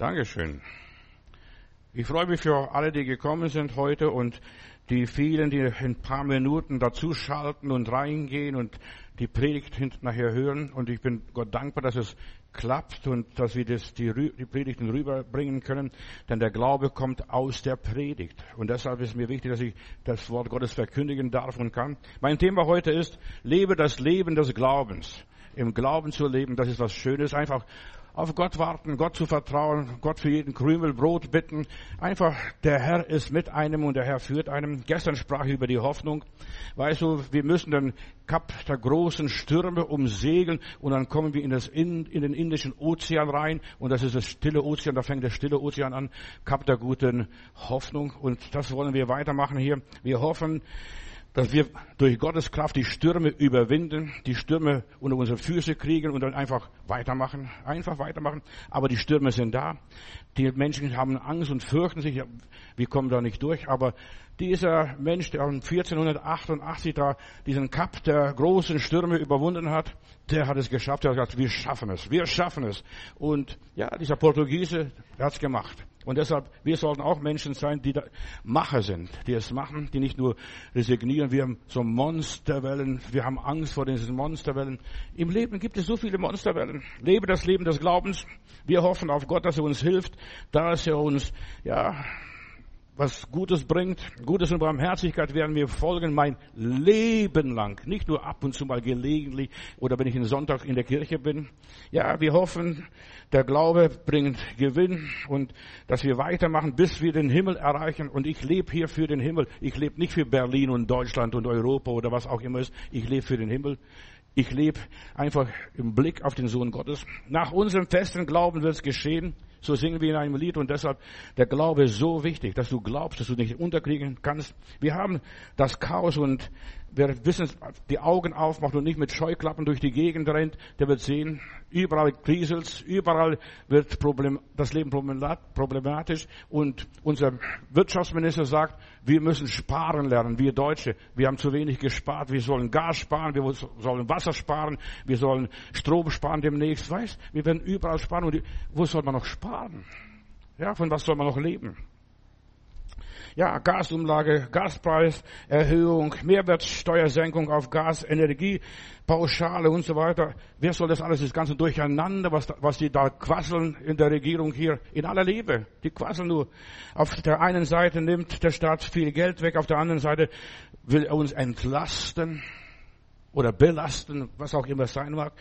Dankeschön. Ich freue mich für alle, die gekommen sind heute und die vielen, die in ein paar Minuten dazuschalten und reingehen und die Predigt nachher hören. Und ich bin Gott dankbar, dass es klappt und dass wir das, die, die Predigten rüberbringen können. Denn der Glaube kommt aus der Predigt. Und deshalb ist mir wichtig, dass ich das Wort Gottes verkündigen darf und kann. Mein Thema heute ist, lebe das Leben des Glaubens. Im Glauben zu leben, das ist was Schönes. Einfach auf Gott warten, Gott zu vertrauen, Gott für jeden Krümel Brot bitten. Einfach, der Herr ist mit einem und der Herr führt einem. Gestern sprach ich über die Hoffnung. Weißt du, wir müssen den Kap der großen Stürme umsegeln und dann kommen wir in, das in, in den Indischen Ozean rein und das ist das stille Ozean, da fängt der stille Ozean an. Kap der guten Hoffnung und das wollen wir weitermachen hier. Wir hoffen, dass wir durch Gottes Kraft die Stürme überwinden, die Stürme unter unsere Füße kriegen und dann einfach weitermachen, einfach weitermachen. Aber die Stürme sind da. Die Menschen haben Angst und fürchten sich, wir kommen da nicht durch. Aber dieser Mensch, der 1488 da diesen Kap der großen Stürme überwunden hat, der hat es geschafft. Er hat gesagt, wir schaffen es, wir schaffen es. Und ja, dieser Portugiese, der hat es gemacht. Und deshalb, wir sollten auch Menschen sein, die Macher sind, die es machen, die nicht nur resignieren. Wir haben so Monsterwellen, wir haben Angst vor diesen Monsterwellen. Im Leben gibt es so viele Monsterwellen. Lebe das Leben des Glaubens. Wir hoffen auf Gott, dass er uns hilft, dass er uns, ja, was Gutes bringt. Gutes und Barmherzigkeit werden mir folgen mein Leben lang. Nicht nur ab und zu mal gelegentlich oder wenn ich einen Sonntag in der Kirche bin. Ja, wir hoffen, der Glaube bringt Gewinn und dass wir weitermachen, bis wir den Himmel erreichen. Und ich lebe hier für den Himmel. Ich lebe nicht für Berlin und Deutschland und Europa oder was auch immer ist. Ich lebe für den Himmel. Ich lebe einfach im Blick auf den Sohn Gottes. Nach unserem festen Glauben wird es geschehen. So singen wir in einem Lied und deshalb der Glaube ist so wichtig, dass du glaubst, dass du nicht unterkriegen kannst. Wir haben das Chaos und wer wissen, die Augen aufmacht und nicht mit Scheuklappen durch die Gegend rennt, der wird sehen, überall kriselt's, überall wird Problem, das Leben problematisch und unser Wirtschaftsminister sagt, wir müssen sparen lernen, wir Deutsche. Wir haben zu wenig gespart, wir sollen Gas sparen, wir sollen Wasser sparen, wir sollen Strom sparen demnächst, weißt, wir werden überall sparen und wo soll man noch sparen? Ja, von was soll man noch leben? ja, Gasumlage, Gaspreiserhöhung, Mehrwertsteuersenkung auf Gas, Energie, Pauschale und so weiter. Wer soll das alles, das ganze Durcheinander, was, was die da quasseln in der Regierung hier, in aller Liebe. Die quasseln nur. Auf der einen Seite nimmt der Staat viel Geld weg, auf der anderen Seite will er uns entlasten oder belasten, was auch immer es sein mag.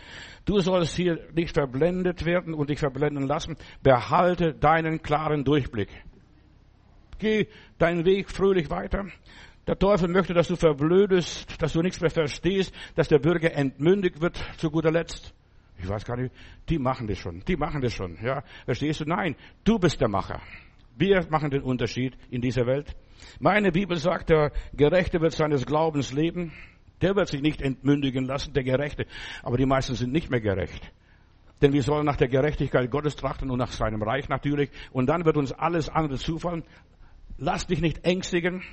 Du sollst hier nicht verblendet werden und dich verblenden lassen. Behalte deinen klaren Durchblick. Geh deinen Weg fröhlich weiter. Der Teufel möchte, dass du verblödest, dass du nichts mehr verstehst, dass der Bürger entmündigt wird zu guter Letzt. Ich weiß gar nicht, die machen das schon, die machen das schon, ja. Verstehst du? Nein, du bist der Macher. Wir machen den Unterschied in dieser Welt. Meine Bibel sagt, der Gerechte wird seines Glaubens leben. Der wird sich nicht entmündigen lassen, der Gerechte. Aber die meisten sind nicht mehr gerecht. Denn wir sollen nach der Gerechtigkeit Gottes trachten und nach seinem Reich natürlich. Und dann wird uns alles andere zufallen. Lass dich nicht ängstigen.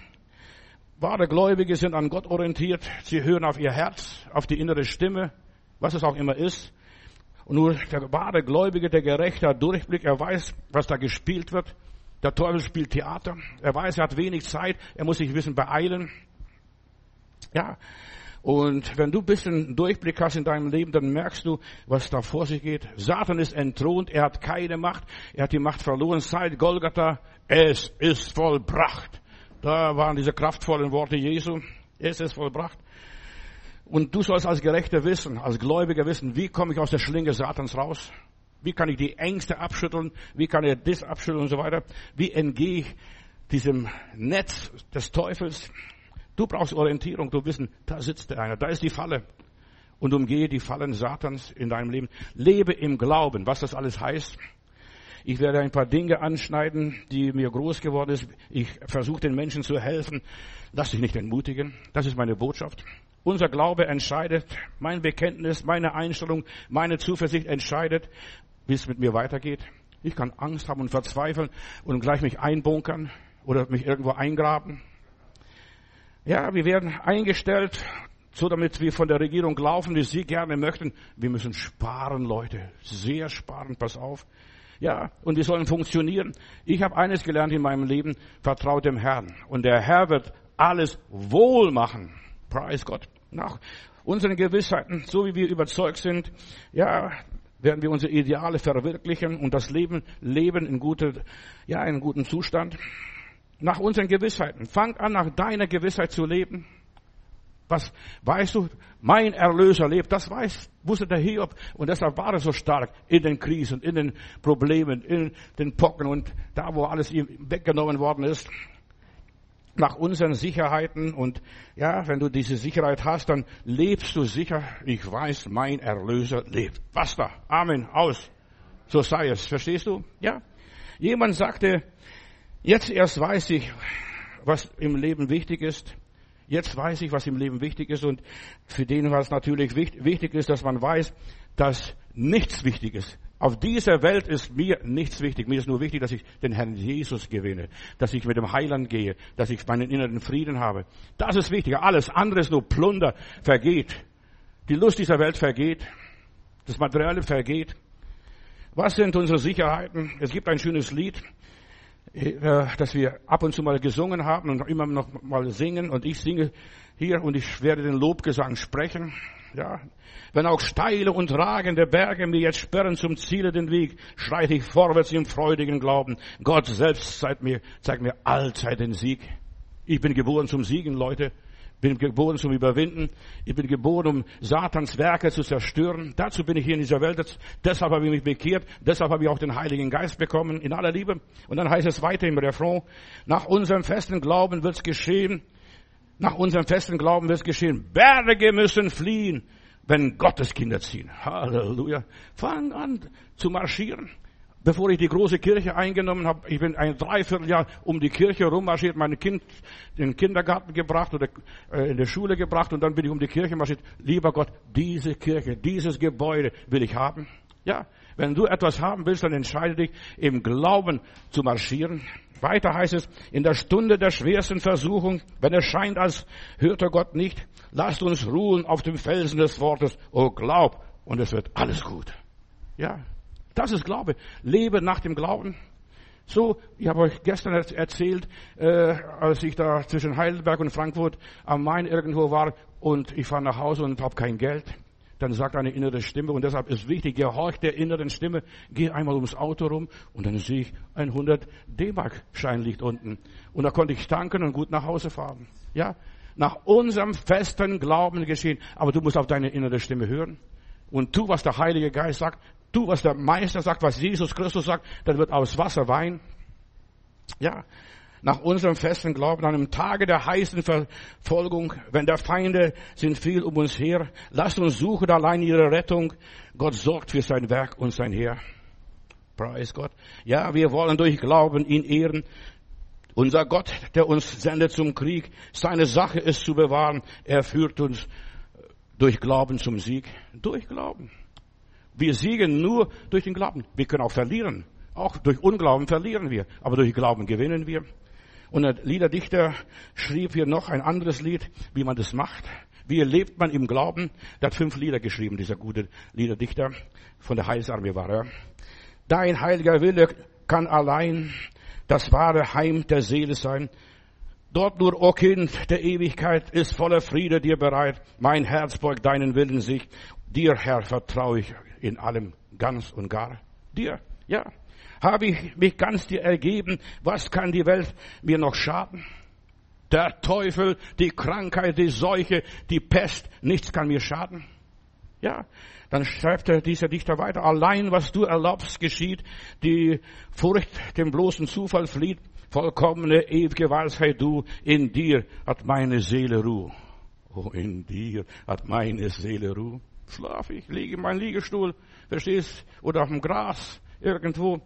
Wahre Gläubige sind an Gott orientiert. Sie hören auf ihr Herz, auf die innere Stimme, was es auch immer ist. Und nur der wahre Gläubige, der gerechte Durchblick, er weiß, was da gespielt wird. Der Teufel spielt Theater. Er weiß, er hat wenig Zeit. Er muss sich wissen beeilen. Ja. Und wenn du ein bisschen Durchblick hast in deinem Leben, dann merkst du, was da vor sich geht. Satan ist entthront. Er hat keine Macht. Er hat die Macht verloren seit Golgatha. Es ist vollbracht. Da waren diese kraftvollen Worte Jesu. Es ist vollbracht. Und du sollst als Gerechter wissen, als Gläubiger wissen, wie komme ich aus der Schlinge Satans raus? Wie kann ich die Ängste abschütteln? Wie kann ich das abschütteln und so weiter? Wie entgehe ich diesem Netz des Teufels? Du brauchst Orientierung, du wissen, da sitzt einer, da ist die Falle. Und umgehe die Fallen Satans in deinem Leben. Lebe im Glauben, was das alles heißt. Ich werde ein paar Dinge anschneiden, die mir groß geworden ist. Ich versuche den Menschen zu helfen. Lass dich nicht entmutigen. Das ist meine Botschaft. Unser Glaube entscheidet, mein Bekenntnis, meine Einstellung, meine Zuversicht entscheidet, wie es mit mir weitergeht. Ich kann Angst haben und verzweifeln und gleich mich einbunkern oder mich irgendwo eingraben. Ja, wir werden eingestellt, so damit wir von der Regierung laufen, wie sie gerne möchten. Wir müssen sparen, Leute. Sehr sparen, pass auf. Ja, und wir sollen funktionieren. Ich habe eines gelernt in meinem Leben, vertraut dem Herrn. Und der Herr wird alles wohl machen. Preis Gott. Nach unseren Gewissheiten, so wie wir überzeugt sind, ja, werden wir unsere Ideale verwirklichen und das Leben leben in guter, ja, in gutem Zustand. Nach unseren Gewissheiten. Fang an, nach deiner Gewissheit zu leben. Was weißt du? Mein Erlöser lebt. Das weiß, wusste der Hiob. Und deshalb war er so stark in den Krisen, in den Problemen, in den Pocken und da, wo alles ihm weggenommen worden ist. Nach unseren Sicherheiten und ja, wenn du diese Sicherheit hast, dann lebst du sicher. Ich weiß, mein Erlöser lebt. Basta. Amen. Aus. So sei es. Verstehst du? Ja. Jemand sagte, jetzt erst weiß ich, was im Leben wichtig ist. Jetzt weiß ich, was im Leben wichtig ist und für den, was natürlich wichtig ist, dass man weiß, dass nichts wichtig ist. Auf dieser Welt ist mir nichts wichtig. Mir ist nur wichtig, dass ich den Herrn Jesus gewinne, dass ich mit dem Heiland gehe, dass ich meinen inneren Frieden habe. Das ist wichtiger. Alles andere ist nur Plunder, vergeht. Die Lust dieser Welt vergeht. Das Materielle vergeht. Was sind unsere Sicherheiten? Es gibt ein schönes Lied. Äh, dass wir ab und zu mal gesungen haben und immer noch mal singen und ich singe hier und ich werde den Lobgesang sprechen. Ja, wenn auch steile und ragende Berge mir jetzt sperren zum Ziele den Weg, schreite ich vorwärts im freudigen Glauben. Gott selbst zeigt mir, zeigt mir allzeit den Sieg. Ich bin geboren zum Siegen, Leute bin geboren zum Überwinden. Ich bin geboren, um Satans Werke zu zerstören. Dazu bin ich hier in dieser Welt. Deshalb habe ich mich bekehrt. Deshalb habe ich auch den Heiligen Geist bekommen, in aller Liebe. Und dann heißt es weiter im Refrain, nach unserem festen Glauben wird es geschehen. Nach unserem festen Glauben wird es geschehen. Berge müssen fliehen, wenn Gottes Kinder ziehen. Halleluja. Fang an zu marschieren bevor ich die große Kirche eingenommen habe, ich bin ein Dreivierteljahr um die Kirche rummarschiert, mein Kind in den Kindergarten gebracht oder äh, in die Schule gebracht und dann bin ich um die Kirche marschiert. Lieber Gott, diese Kirche, dieses Gebäude will ich haben. Ja, wenn du etwas haben willst, dann entscheide dich im Glauben zu marschieren. Weiter heißt es, in der Stunde der schwersten Versuchung, wenn es scheint, als hörte Gott nicht, lasst uns ruhen auf dem Felsen des Wortes. Oh, glaub, und es wird alles gut. Ja, das ist Glaube. Lebe nach dem Glauben. So, ich habe euch gestern erzählt, äh, als ich da zwischen Heidelberg und Frankfurt am Main irgendwo war und ich fahre nach Hause und habe kein Geld. Dann sagt eine innere Stimme und deshalb ist wichtig, gehorcht der inneren Stimme, geh einmal ums Auto rum und dann sehe ich ein 100 D-Mark-Schein liegt unten. Und da konnte ich tanken und gut nach Hause fahren. Ja, nach unserem festen Glauben geschehen. Aber du musst auf deine innere Stimme hören und tu, was der Heilige Geist sagt tu, was der Meister sagt, was Jesus Christus sagt, dann wird aus Wasser Wein. Ja, nach unserem festen Glauben, an einem Tage der heißen Verfolgung, wenn der Feinde sind viel um uns her, lasst uns suchen allein ihre Rettung. Gott sorgt für sein Werk und sein Heer. Preis Gott. Ja, wir wollen durch Glauben ihn ehren. Unser Gott, der uns sendet zum Krieg, seine Sache ist zu bewahren. Er führt uns durch Glauben zum Sieg. Durch Glauben. Wir siegen nur durch den Glauben. Wir können auch verlieren. Auch durch Unglauben verlieren wir. Aber durch Glauben gewinnen wir. Und der Liederdichter schrieb hier noch ein anderes Lied, wie man das macht. Wie lebt man im Glauben? Der hat fünf Lieder geschrieben, dieser gute Liederdichter. Von der Heilsarmee war er. Dein heiliger Wille kann allein das wahre Heim der Seele sein. Dort nur, o Kind der Ewigkeit, ist voller Friede dir bereit. Mein Herz beugt deinen Willen sich. Dir, Herr, vertraue ich in allem ganz und gar dir. Ja, habe ich mich ganz dir ergeben. Was kann die Welt mir noch schaden? Der Teufel, die Krankheit, die Seuche, die Pest, nichts kann mir schaden. Ja, dann schreibt er dieser Dichter weiter, allein was du erlaubst geschieht, die Furcht dem bloßen Zufall flieht, vollkommene ewige Weisheit du, in dir hat meine Seele Ruhe. Oh, in dir hat meine Seele Ruhe schlafe ich, liege in meinem Liegestuhl, verstehst, oder auf dem Gras, irgendwo.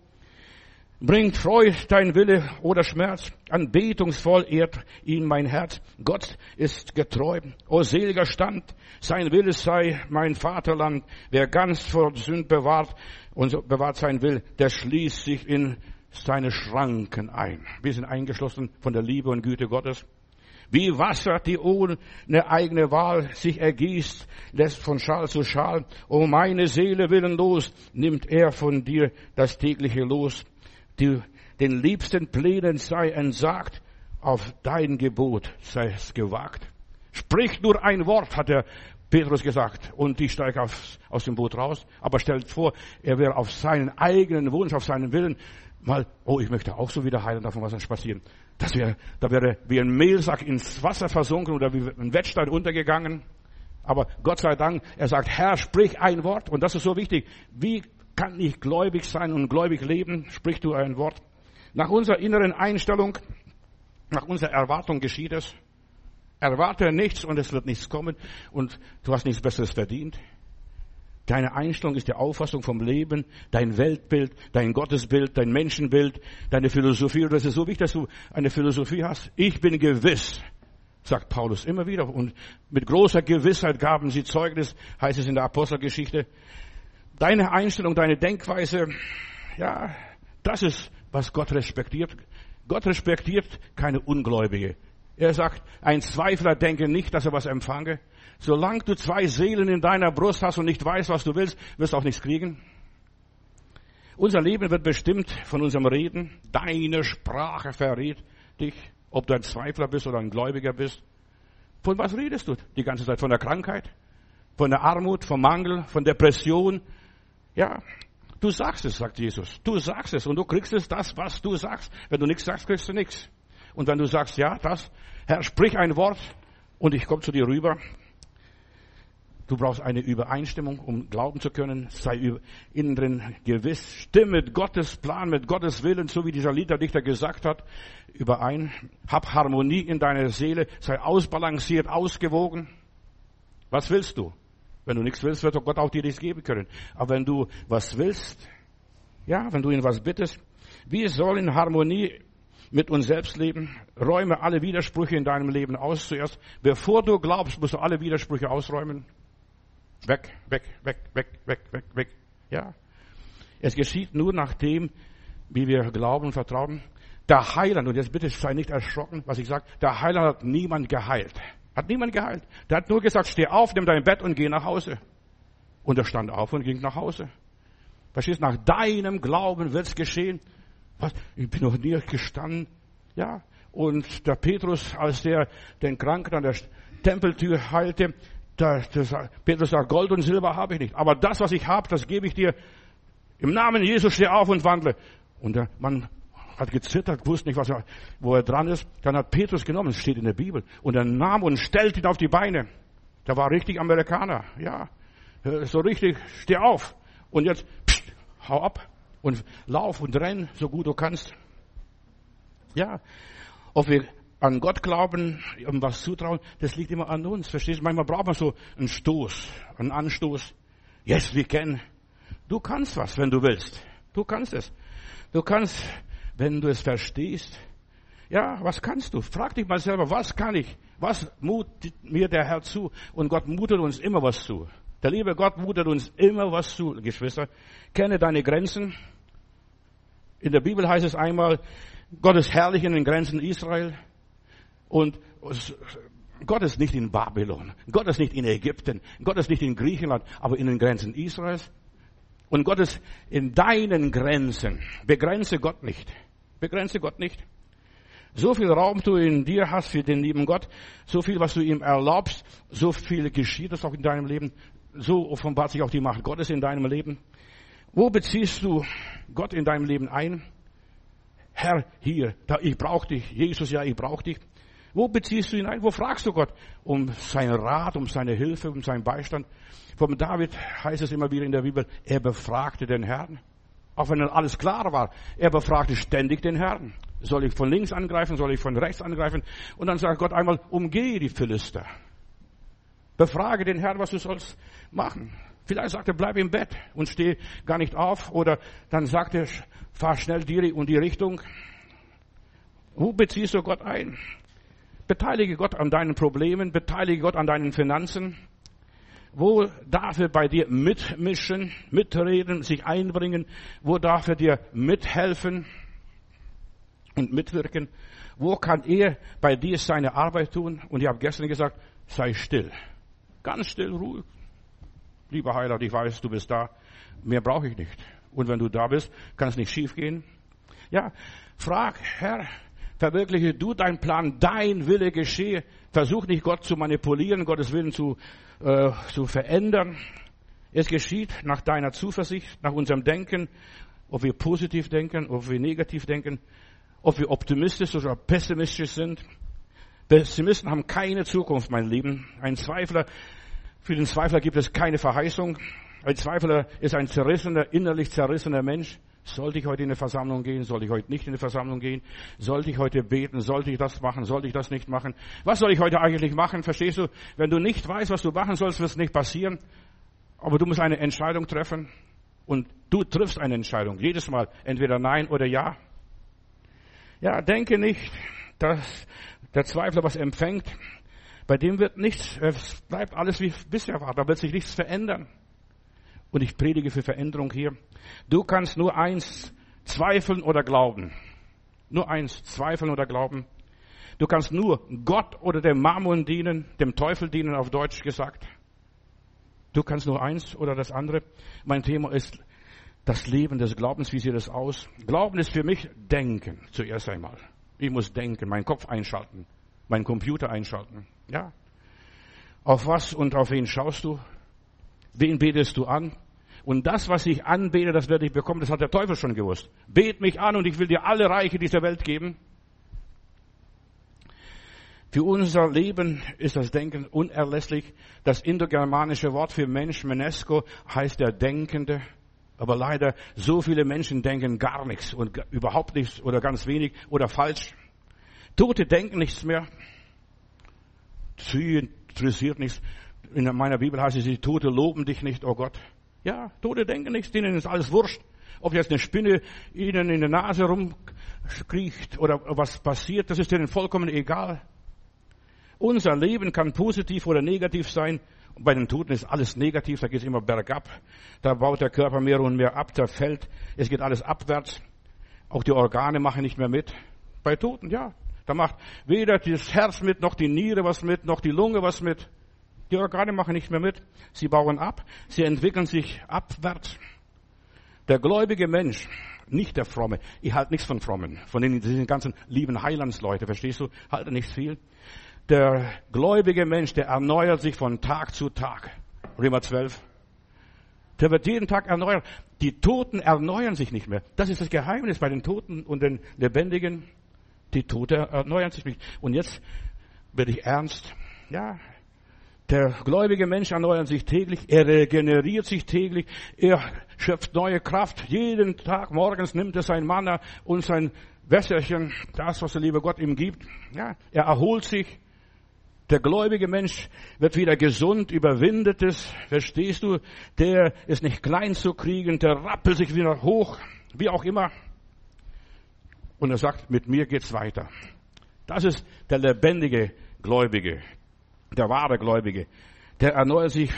Bringt Freude dein Wille oder Schmerz, anbetungsvoll ehrt ihn mein Herz. Gott ist getreu, o seliger Stand, sein Wille sei mein Vaterland. Wer ganz vor Sünd bewahrt und bewahrt sein Will, der schließt sich in seine Schranken ein. Wir sind eingeschlossen von der Liebe und Güte Gottes. Wie Wasser, die ohne eigene Wahl sich ergießt, lässt von Schal zu Schal. O meine Seele willenlos, nimmt er von dir das tägliche Los. Die, den liebsten Plänen sei entsagt, auf dein Gebot sei es gewagt. Sprich nur ein Wort, hat der Petrus gesagt, und ich steige aus dem Boot raus. Aber stellt vor, er wäre auf seinen eigenen Wunsch, auf seinen Willen mal, oh, ich möchte auch so wieder heilen, davon was nicht passieren. Das wäre, da wäre wie ein Mehlsack ins Wasser versunken oder wie ein Wettstein untergegangen. Aber Gott sei Dank, er sagt, Herr, sprich ein Wort. Und das ist so wichtig. Wie kann ich gläubig sein und gläubig leben? Sprich du ein Wort. Nach unserer inneren Einstellung, nach unserer Erwartung geschieht es. Erwarte nichts und es wird nichts kommen und du hast nichts Besseres verdient. Deine Einstellung ist die Auffassung vom Leben, dein Weltbild, dein Gottesbild, dein Menschenbild, deine Philosophie. Und das ist so wichtig, dass du eine Philosophie hast. Ich bin gewiss, sagt Paulus immer wieder. Und mit großer Gewissheit gaben sie Zeugnis, heißt es in der Apostelgeschichte. Deine Einstellung, deine Denkweise, ja, das ist, was Gott respektiert. Gott respektiert keine Ungläubige. Er sagt, ein Zweifler denke nicht, dass er was empfange. Solange du zwei Seelen in deiner Brust hast und nicht weißt, was du willst, wirst du auch nichts kriegen. Unser Leben wird bestimmt von unserem Reden. Deine Sprache verrät dich, ob du ein Zweifler bist oder ein Gläubiger bist. Von was redest du die ganze Zeit? Von der Krankheit? Von der Armut? Vom Mangel? Von Depression? Ja, du sagst es, sagt Jesus. Du sagst es und du kriegst es das, was du sagst. Wenn du nichts sagst, kriegst du nichts. Und wenn du sagst, ja, das, Herr, sprich ein Wort und ich komme zu dir rüber, Du brauchst eine Übereinstimmung, um glauben zu können. Sei innen drin gewiss. Stimme mit Gottes Plan, mit Gottes Willen, so wie dieser Liederdichter gesagt hat, überein. Hab Harmonie in deiner Seele. Sei ausbalanciert, ausgewogen. Was willst du? Wenn du nichts willst, wird Gott auch dir nichts geben können. Aber wenn du was willst, ja, wenn du ihn was bittest, wir sollen in Harmonie mit uns selbst leben. Räume alle Widersprüche in deinem Leben aus zuerst. Bevor du glaubst, musst du alle Widersprüche ausräumen. Weg, weg, weg, weg, weg, weg, weg. Ja. Es geschieht nur nach dem, wie wir glauben und vertrauen. Der Heiland, und jetzt bitte sei nicht erschrocken, was ich sage, der Heiland hat niemand geheilt. Hat niemand geheilt. Der hat nur gesagt, steh auf, nimm dein Bett und geh nach Hause. Und er stand auf und ging nach Hause. Verstehst, nach deinem Glauben wird's geschehen. Was? Ich bin noch nie gestanden. Ja. Und der Petrus, als der den Kranken an der Tempeltür heilte, das, das, Petrus sagt, Gold und Silber habe ich nicht. Aber das, was ich habe, das gebe ich dir. Im Namen Jesus steh auf und wandle. Und der Mann hat gezittert, wusste nicht, was er, wo er dran ist. Dann hat Petrus genommen, steht in der Bibel, und er nahm und stellte ihn auf die Beine. Der war richtig Amerikaner, ja. So richtig, steh auf. Und jetzt, pst, hau ab und lauf und renn, so gut du kannst. Ja. Ob wir an Gott glauben, um was zutrauen, das liegt immer an uns. Verstehst du? Manchmal braucht man so einen Stoß, einen Anstoß. Yes, we can. Du kannst was, wenn du willst. Du kannst es. Du kannst, wenn du es verstehst. Ja, was kannst du? Frag dich mal selber, was kann ich? Was mutet mir der Herr zu? Und Gott mutet uns immer was zu. Der liebe Gott mutet uns immer was zu, Geschwister. Kenne deine Grenzen. In der Bibel heißt es einmal, Gott ist herrlich in den Grenzen Israel. Und Gott ist nicht in Babylon, Gott ist nicht in Ägypten, Gott ist nicht in Griechenland, aber in den Grenzen Israels. Und Gott ist in deinen Grenzen. Begrenze Gott nicht. Begrenze Gott nicht. So viel Raum du in dir hast für den lieben Gott, so viel, was du ihm erlaubst, so viel geschieht es auch in deinem Leben. So offenbart sich auch die Macht Gottes in deinem Leben. Wo beziehst du Gott in deinem Leben ein? Herr, hier, da, ich brauche dich. Jesus, ja, ich brauche dich. Wo beziehst du ihn ein? Wo fragst du Gott um seinen Rat, um seine Hilfe, um seinen Beistand? Vom David heißt es immer wieder in der Bibel, er befragte den Herrn. Auch wenn alles klar war, er befragte ständig den Herrn. Soll ich von links angreifen? Soll ich von rechts angreifen? Und dann sagt Gott einmal, umgehe die Philister. Befrage den Herrn, was du sollst machen. Vielleicht sagt er, bleib im Bett und steh gar nicht auf. Oder dann sagt er, fahr schnell die und die Richtung. Wo beziehst du Gott ein? Beteilige Gott an deinen Problemen, beteilige Gott an deinen Finanzen. Wo darf er bei dir mitmischen, mitreden, sich einbringen? Wo darf er dir mithelfen? und mitwirken? Wo kann er bei dir seine Arbeit tun? Und ich habe gestern gesagt, sei still. Ganz still, ruhig. Lieber Heiler, ich weiß, du bist da. Mehr brauche ich nicht. Und wenn du da bist, kann es nicht schiefgehen. Ja, frag, Herr, verwirkliche du deinen Plan, dein Wille geschehe. Versuch nicht Gott zu manipulieren, Gottes Willen zu, äh, zu verändern. Es geschieht nach deiner Zuversicht, nach unserem Denken, ob wir positiv denken, ob wir negativ denken, ob wir optimistisch oder pessimistisch sind. Pessimisten haben keine Zukunft, mein Lieben. Ein Zweifler, für den Zweifler gibt es keine Verheißung. Ein Zweifler ist ein zerrissener, innerlich zerrissener Mensch. Sollte ich heute in eine Versammlung gehen? Sollte ich heute nicht in eine Versammlung gehen? Sollte ich heute beten? Sollte ich das machen? Sollte ich das nicht machen? Was soll ich heute eigentlich machen? Verstehst du? Wenn du nicht weißt, was du machen sollst, wird es nicht passieren. Aber du musst eine Entscheidung treffen. Und du triffst eine Entscheidung. Jedes Mal. Entweder Nein oder Ja. Ja, denke nicht, dass der Zweifler was empfängt. Bei dem wird nichts, es bleibt alles wie bisher war. Da wird sich nichts verändern. Und ich predige für Veränderung hier. Du kannst nur eins zweifeln oder glauben. Nur eins zweifeln oder glauben. Du kannst nur Gott oder dem Mammon dienen, dem Teufel dienen, auf Deutsch gesagt. Du kannst nur eins oder das andere. Mein Thema ist das Leben des Glaubens. Wie sieht es aus? Glauben ist für mich Denken zuerst einmal. Ich muss denken, meinen Kopf einschalten, meinen Computer einschalten. Ja. Auf was und auf wen schaust du? Wen betest du an? Und das, was ich anbete, das werde ich bekommen. Das hat der Teufel schon gewusst. Bet mich an und ich will dir alle Reiche dieser Welt geben. Für unser Leben ist das Denken unerlässlich. Das indogermanische Wort für Mensch, Menesco, heißt der Denkende. Aber leider, so viele Menschen denken gar nichts und überhaupt nichts oder ganz wenig oder falsch. Tote denken nichts mehr. Sie interessiert nichts. In meiner Bibel heißt es, die Tote loben dich nicht, oh Gott. Ja, Tote denken nichts, denen ist alles wurscht. Ob jetzt eine Spinne ihnen in der Nase rumkriecht oder was passiert, das ist denen vollkommen egal. Unser Leben kann positiv oder negativ sein. Bei den Toten ist alles negativ, da geht es immer bergab. Da baut der Körper mehr und mehr ab, da fällt, es geht alles abwärts. Auch die Organe machen nicht mehr mit. Bei Toten, ja. Da macht weder das Herz mit, noch die Niere was mit, noch die Lunge was mit. Die Organe machen nicht mehr mit. Sie bauen ab. Sie entwickeln sich abwärts. Der gläubige Mensch, nicht der Fromme. Ich halte nichts von Frommen. Von den, diesen ganzen lieben Heilandsleute, verstehst du? Halte nichts viel. Der gläubige Mensch, der erneuert sich von Tag zu Tag. Römer 12. Der wird jeden Tag erneuert. Die Toten erneuern sich nicht mehr. Das ist das Geheimnis bei den Toten und den Lebendigen. Die Toten erneuern sich nicht. Und jetzt werde ich ernst. Ja, der gläubige Mensch erneuert sich täglich, er regeneriert sich täglich, er schöpft neue Kraft. Jeden Tag morgens nimmt er sein Manna und sein Wässerchen, das, was der liebe Gott ihm gibt. Ja, er erholt sich. Der gläubige Mensch wird wieder gesund, überwindet es. Verstehst du? Der ist nicht klein zu kriegen, der rappelt sich wieder hoch, wie auch immer. Und er sagt, mit mir geht's weiter. Das ist der lebendige Gläubige der wahre Gläubige, der erneuert sich,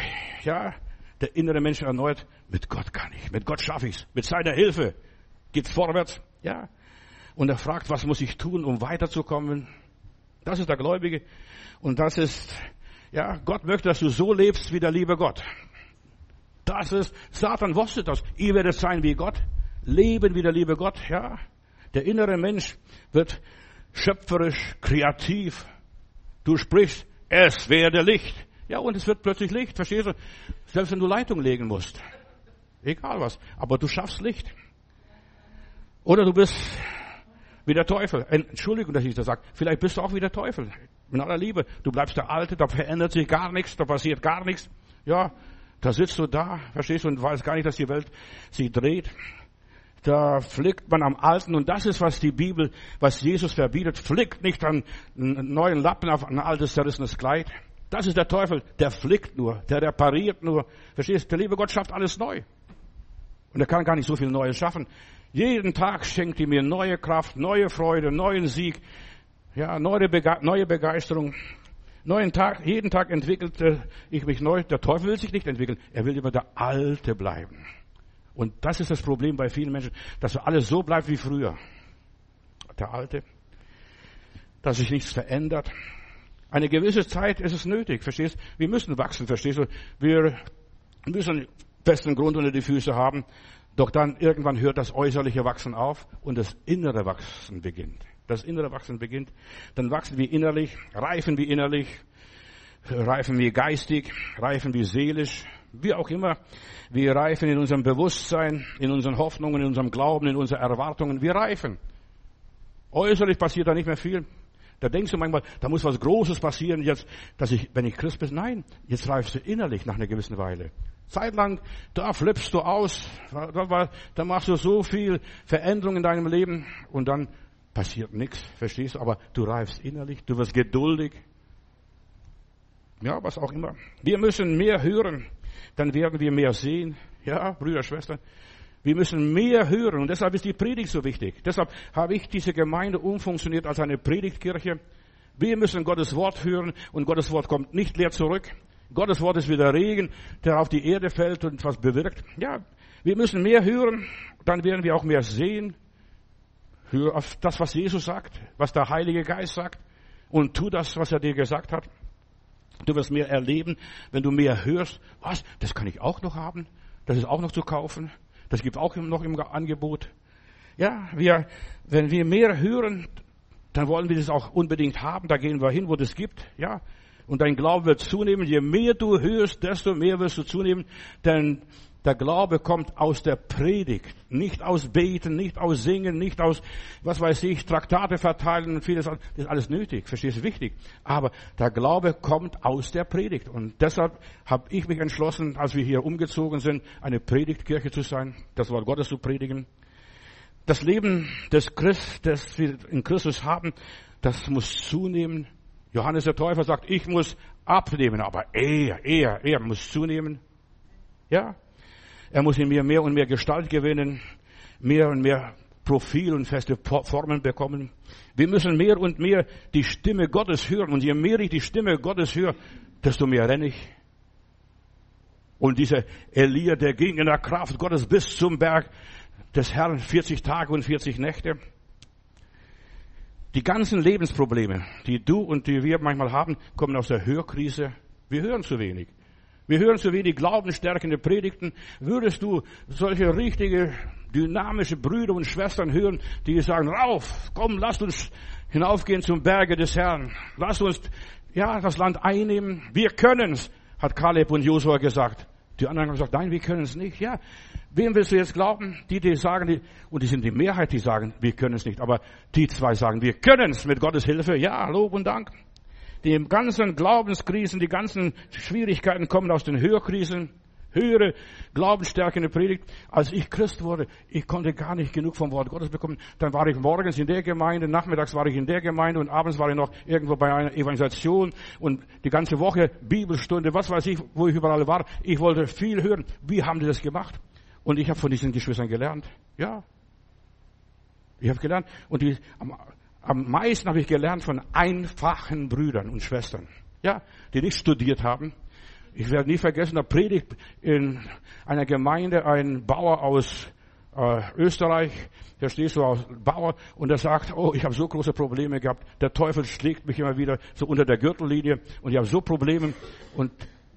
ja, der innere Mensch erneuert, mit Gott kann ich, mit Gott schaffe ich's, mit seiner Hilfe geht's vorwärts, ja. Und er fragt, was muss ich tun, um weiterzukommen? Das ist der Gläubige. Und das ist, ja, Gott möchte, dass du so lebst wie der liebe Gott. Das ist, Satan wusste das. Ihr werdet sein wie Gott, leben wie der liebe Gott, ja. Der innere Mensch wird schöpferisch, kreativ. Du sprichst, es werde Licht. Ja, und es wird plötzlich Licht, verstehst du? Selbst wenn du Leitung legen musst. Egal was. Aber du schaffst Licht. Oder du bist wie der Teufel. Entschuldigung, dass ich das sage. Vielleicht bist du auch wie der Teufel. In aller Liebe. Du bleibst der Alte, da verändert sich gar nichts, da passiert gar nichts. Ja, da sitzt du da, verstehst du, und weißt gar nicht, dass die Welt sich dreht. Da flickt man am Alten und das ist, was die Bibel, was Jesus verbietet. Flickt nicht an einen neuen Lappen auf ein altes zerrissenes Kleid. Das ist der Teufel. Der flickt nur, der repariert nur. Verstehst? Der liebe Gott schafft alles neu. Und er kann gar nicht so viel Neues schaffen. Jeden Tag schenkt er mir neue Kraft, neue Freude, neuen Sieg, ja, neue, Bege neue Begeisterung. Neuen Tag, jeden Tag entwickelte ich mich neu. Der Teufel will sich nicht entwickeln. Er will immer der Alte bleiben. Und das ist das Problem bei vielen Menschen, dass alles so bleibt wie früher. der alte, dass sich nichts verändert. Eine gewisse Zeit ist es nötig, verstehst? Wir müssen wachsen, verstehst du? Wir müssen festen Grund unter die Füße haben. Doch dann irgendwann hört das äußerliche Wachsen auf und das innere Wachsen beginnt. Das innere Wachsen beginnt. Dann wachsen wir innerlich, reifen wir innerlich, reifen wir geistig, reifen wir seelisch, wie auch immer. Wir reifen in unserem Bewusstsein, in unseren Hoffnungen, in unserem Glauben, in unseren Erwartungen. Wir reifen. Äußerlich passiert da nicht mehr viel. Da denkst du manchmal, da muss was Großes passieren jetzt, dass ich, wenn ich Christ bin. Nein, jetzt reifst du innerlich nach einer gewissen Weile. Zeitlang, da flippst du aus, da, da machst du so viel Veränderung in deinem Leben und dann passiert nichts, verstehst du? Aber du reifst innerlich, du wirst geduldig. Ja, was auch immer. Wir müssen mehr hören, dann werden wir mehr sehen. Ja, Brüder, Schwestern. Wir müssen mehr hören und deshalb ist die Predigt so wichtig. Deshalb habe ich diese Gemeinde umfunktioniert als eine Predigtkirche. Wir müssen Gottes Wort hören und Gottes Wort kommt nicht leer zurück. Gottes Wort ist wie der Regen, der auf die Erde fällt und was bewirkt. Ja, wir müssen mehr hören, dann werden wir auch mehr sehen. Hör auf das, was Jesus sagt, was der Heilige Geist sagt und tu das, was er dir gesagt hat. Du wirst mehr erleben, wenn du mehr hörst. Was? Das kann ich auch noch haben. Das ist auch noch zu kaufen. Das gibt auch noch im Angebot. Ja, wir, wenn wir mehr hören, dann wollen wir das auch unbedingt haben. Da gehen wir hin, wo das gibt. Ja, und dein Glaube wird zunehmen. Je mehr du hörst, desto mehr wirst du zunehmen. Denn der Glaube kommt aus der Predigt, nicht aus Beten, nicht aus Singen, nicht aus, was weiß ich, Traktate verteilen und vieles. Das ist alles nötig, verstehst du, wichtig. Aber der Glaube kommt aus der Predigt. Und deshalb habe ich mich entschlossen, als wir hier umgezogen sind, eine Predigtkirche zu sein, das Wort Gottes zu predigen. Das Leben des Christ, das wir in Christus haben, das muss zunehmen. Johannes der Täufer sagt, ich muss abnehmen, aber er, er, er muss zunehmen. Ja, er muss in mir mehr und mehr Gestalt gewinnen, mehr und mehr Profil und feste Formen bekommen. Wir müssen mehr und mehr die Stimme Gottes hören. Und je mehr ich die Stimme Gottes höre, desto mehr renne ich. Und dieser Elia, der ging in der Kraft Gottes bis zum Berg des Herrn 40 Tage und 40 Nächte. Die ganzen Lebensprobleme, die du und die wir manchmal haben, kommen aus der Hörkrise. Wir hören zu wenig. Wir hören zu wenig glaubensstärkende Predigten. Würdest du solche richtige, dynamische Brüder und Schwestern hören, die sagen, rauf, komm, lasst uns hinaufgehen zum Berge des Herrn. Lasst uns, ja, das Land einnehmen. Wir können's, hat Kaleb und Josua gesagt. Die anderen haben gesagt, nein, wir können es nicht. Ja, wem willst du jetzt glauben? Die, die sagen, die, und die sind die Mehrheit, die sagen, wir können es nicht. Aber die zwei sagen, wir können es mit Gottes Hilfe. Ja, Lob und Dank. Die ganzen Glaubenskrisen, die ganzen Schwierigkeiten kommen aus den Hörkrisen. Höhere Glaubensstärke in der Predigt. Als ich Christ wurde, ich konnte gar nicht genug vom Wort Gottes bekommen. Dann war ich morgens in der Gemeinde, nachmittags war ich in der Gemeinde und abends war ich noch irgendwo bei einer Evangelisation und die ganze Woche Bibelstunde, was weiß ich, wo ich überall war. Ich wollte viel hören. Wie haben die das gemacht? Und ich habe von diesen Geschwistern gelernt. Ja. Ich habe gelernt. Und die, am meisten habe ich gelernt von einfachen Brüdern und Schwestern, ja, die nicht studiert haben. Ich werde nie vergessen, da predigt in einer Gemeinde ein Bauer aus äh, Österreich, der steht so als Bauer und er sagt, oh, ich habe so große Probleme gehabt, der Teufel schlägt mich immer wieder so unter der Gürtellinie und ich habe so Probleme und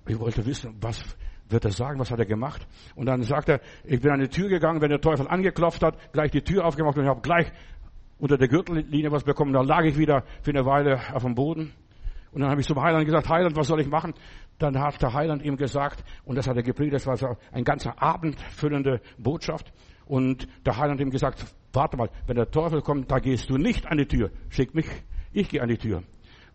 ich wollte wissen, was wird er sagen, was hat er gemacht? Und dann sagt er, ich bin an die Tür gegangen, wenn der Teufel angeklopft hat, gleich die Tür aufgemacht und ich habe gleich unter der Gürtellinie was bekommen. Da lag ich wieder für eine Weile auf dem Boden. Und dann habe ich zum Heiland gesagt, Heiland, was soll ich machen? Dann hat der Heiland ihm gesagt, und das hat er gepredigt, das war so ein ganzer Abend füllende Botschaft. Und der Heiland ihm gesagt, warte mal, wenn der Teufel kommt, da gehst du nicht an die Tür. Schick mich, ich gehe an die Tür.